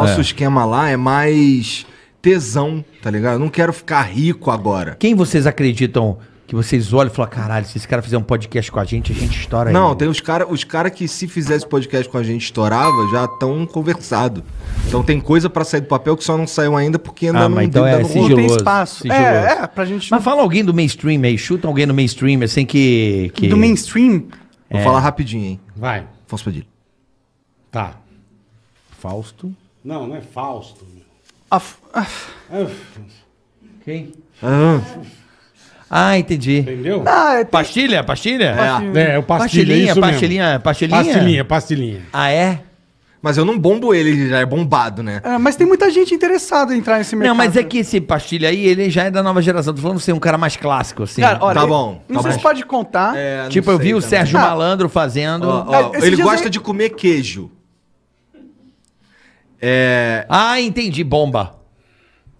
nosso É. esquema lá é mais tesão, tá ligado? Eu não quero ficar rico agora. Quem vocês acreditam que vocês olham e falam, caralho, se esse cara fizer um podcast com a gente, a gente estoura Não, ele. tem os caras os cara que se fizesse podcast com a gente estourava, já estão conversado. Então tem coisa pra sair do papel que só não saiu ainda porque ainda Ah, não mas então ainda é não sigilo- rolou. Não tem Sigiloso, espaço. sigiloso. É, é, pra gente. Mas fala alguém do mainstream aí, chuta alguém do mainstream, assim que... que... Do mainstream. Vou falar rapidinho, hein? Vai. Afonso Padilha. Tá. Fausto. Não, não é Fausto. meu. a- a- É, Quem? Ah, Ah, entendi. Entendeu? Ah, é, tem- Pastilha, pastilha? É, é o pastilha, Pastilhinha, isso mesmo. pastilhinha, pastilhinha. Pastilhinha, pastilhinha. Ah, é? mas eu não bombo ele, ele já é bombado, né? é, mas tem muita gente interessada em entrar nesse mercado. Não, mas é que esse pastilha aí, ele já é da nova geração. Tô falando ser um cara mais clássico, assim. Cara, olha, Tá bom, Não tá sei bom. se pode contar. É, tipo, eu sei vi o também. Sérgio Ah. Malandro fazendo. Ó, ó, É, esses ele gosta aí- de comer queijo. É. Ah, entendi. Bomba.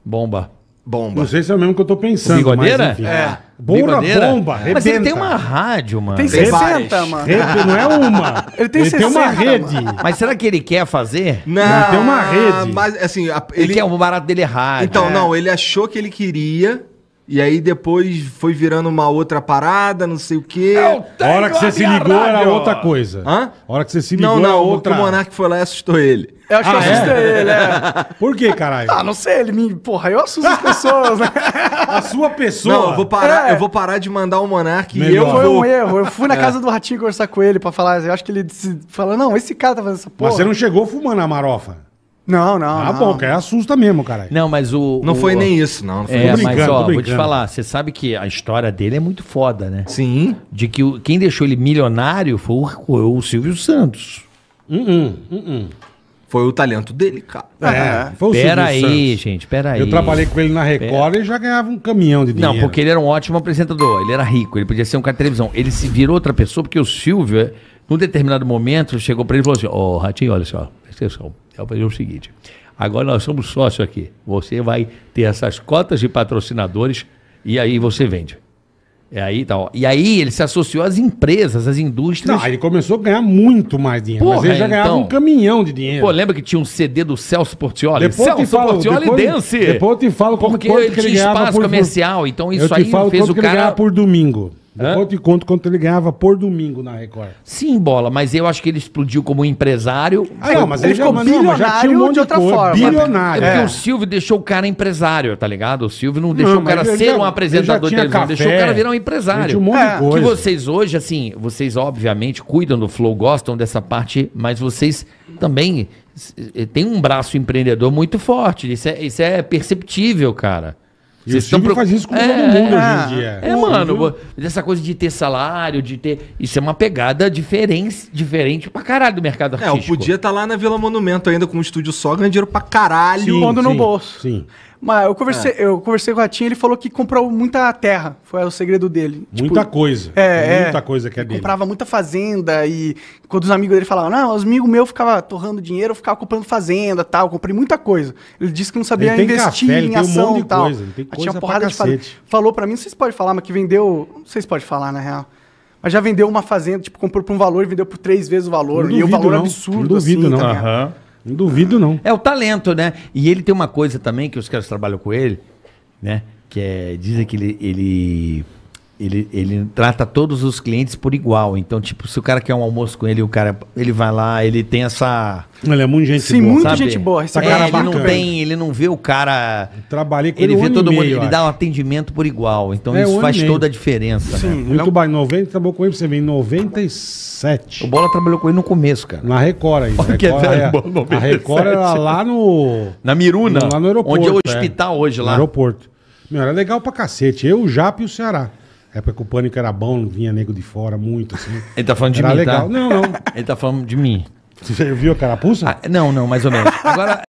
Bomba. Bomba. Não sei se é o mesmo que eu tô pensando. Bigodeira? mas enfim. É. Porra, Bigodeira? bomba. Mas ele tem rebenta. uma rádio, mano. Tem Tem 60, várias. mano. Rede, não é uma. Ele tem ele tem uma 60, rede. Mas será que ele quer fazer? Não, Ele tem uma rede. Mas assim, a- Ele, ele. quer, o barato dele é rádio. Então, É. não, ele achou que ele queria. E aí depois foi virando uma outra parada, não sei o quê. A hora que você se ligou era outra coisa. Hã? A hora que você se ligou Não, era não, outra. o Monark foi lá e assustou ele. Eu acho que eu Ah, é? assustei ele, é. Por que, caralho? Ah, não sei, ele me. Porra, eu assusto as pessoas, né? A sua pessoa. Não, eu vou parar, É. eu vou parar de mandar o Monark e Melhor. eu Foi vou. um erro. Eu fui na casa do Ratinho conversar com ele pra falar. Eu acho que ele disse, falou: não, esse cara tá fazendo essa porra. Mas você não chegou fumando a marofa. Não, não. Ah, não. bom, que aí assusta mesmo, caralho. Não, mas o. Não o- foi nem isso, não. não foi É, Tô mas ó, tô vou te falar, você sabe que a história dele é muito foda, né? Sim. De que o- quem deixou ele milionário foi o, o Silvio Santos. Hum, hum, hum. Foi o talento dele, cara. É, foi o Pera Silvio aí, Santos. gente, pera aí. Eu trabalhei com ele na Record e já ganhava um caminhão de dinheiro. Não, porque ele era um ótimo apresentador, ele era rico, ele podia ser um cara de televisão. Ele se virou outra pessoa porque o Silvio, eh, num determinado momento, chegou pra ele e falou assim: Ô, Ratinho, olha só, presta atenção, eu vou fazer o seguinte. Agora nós somos sócios aqui. Você vai ter essas cotas de patrocinadores e aí você vende. É aí tal. E aí ele se associou às empresas, às indústrias. Não, ele começou a ganhar muito mais dinheiro. mas Porra, ele já ganhava então. um caminhão de dinheiro. Pô, lembra que tinha um CD do Celso Portioli? Depois Celso falo, Portioli depois- Dance. depois eu te falo quanto- Porque quanto ele tinha ganhava espaço por- comercial, então isso aí fez o ganhava cara... por domingo. Depois eu te conto quanto ele ganhava por domingo na Record. Sim, bola, mas eu acho que ele explodiu como empresário. Ah, não, mas ele ele, já, ficou não, mas já tinha um bilionário monte de de outra coisa. forma. Bilionário. É porque É. o Silvio deixou o cara empresário, tá ligado? O Silvio não deixou Não, o cara ser já- um apresentador já de televisão, café, deixou o cara virar um empresário. tinha um monte de Que coisa. vocês hoje, assim, vocês obviamente cuidam do Flow, gostam dessa parte, mas vocês também eh, têm um braço empreendedor muito forte. Isso é, isso é perceptível, cara. E Vocês tão Silvio pro- faz isso com É, todo mundo é. hoje em dia. É, mano, dessa coisa de ter salário, de ter. Isso é uma pegada diferente, diferente pra caralho do mercado É, eu artístico. podia estar lá na Vila Monumento ainda com um estúdio só, ganhando dinheiro pra caralho. Sim, pondo no sim, bolso. Sim. Mas eu conversei, eu conversei com o Ratinho, ele falou que comprou muita terra. Foi o segredo dele. Muita Tipo, coisa. É, Tem é. Muita coisa que é Ele dele. comprava muita fazenda e quando os amigos dele falavam, não, os amigos meus ficavam torrando dinheiro, eu ficava comprando fazenda tal, comprei muita coisa. Ele disse que não sabia investir café, em tem um ação de e tal. coisa, ele tinha pra porrada de fazenda. Falou pra mim, não sei se pode falar, mas que vendeu, não sei se pode falar na real. Mas já vendeu uma fazenda, tipo, comprou por um valor e vendeu por três vezes o valor. Não e o valor não. absurdo, Não duvido, assim, não. tá ligado? Não duvido, não. É o talento, né? E ele tem uma coisa também que os caras trabalham com ele, né? Que é, dizem que ele, ele, ele, ele trata todos os clientes por igual. Então, tipo, se o cara quer um almoço com ele, o cara, ele vai lá, ele tem essa. Ele é muito gente Sim, boa. muito sabe? gente boa. Esse É, cara ele não tem, ele não vê o cara. Trabalhei com Ele um vê todo mundo, ele eu dá um atendimento por igual. Então É, isso faz toda a diferença. né? Muito bem, 90, trabalhou com ele, você vê, em 97. O Bola trabalhou com ele no começo, cara. Na Record aí. Olha que Record, é- bom, a 97. Record era lá no. Na Miruna, Lá no aeroporto. onde é o é. hospital hoje No lá. aeroporto. Meu, era legal pra cacete. Eu, o Jap e o Ceará. Época que o pânico era bom, vinha nego de fora muito, assim. Ele tá falando de Era mim, legal. tá? Não, não. Ele tá falando de mim. Você viu a carapuça? Ah, não, não, mais ou menos. Agora,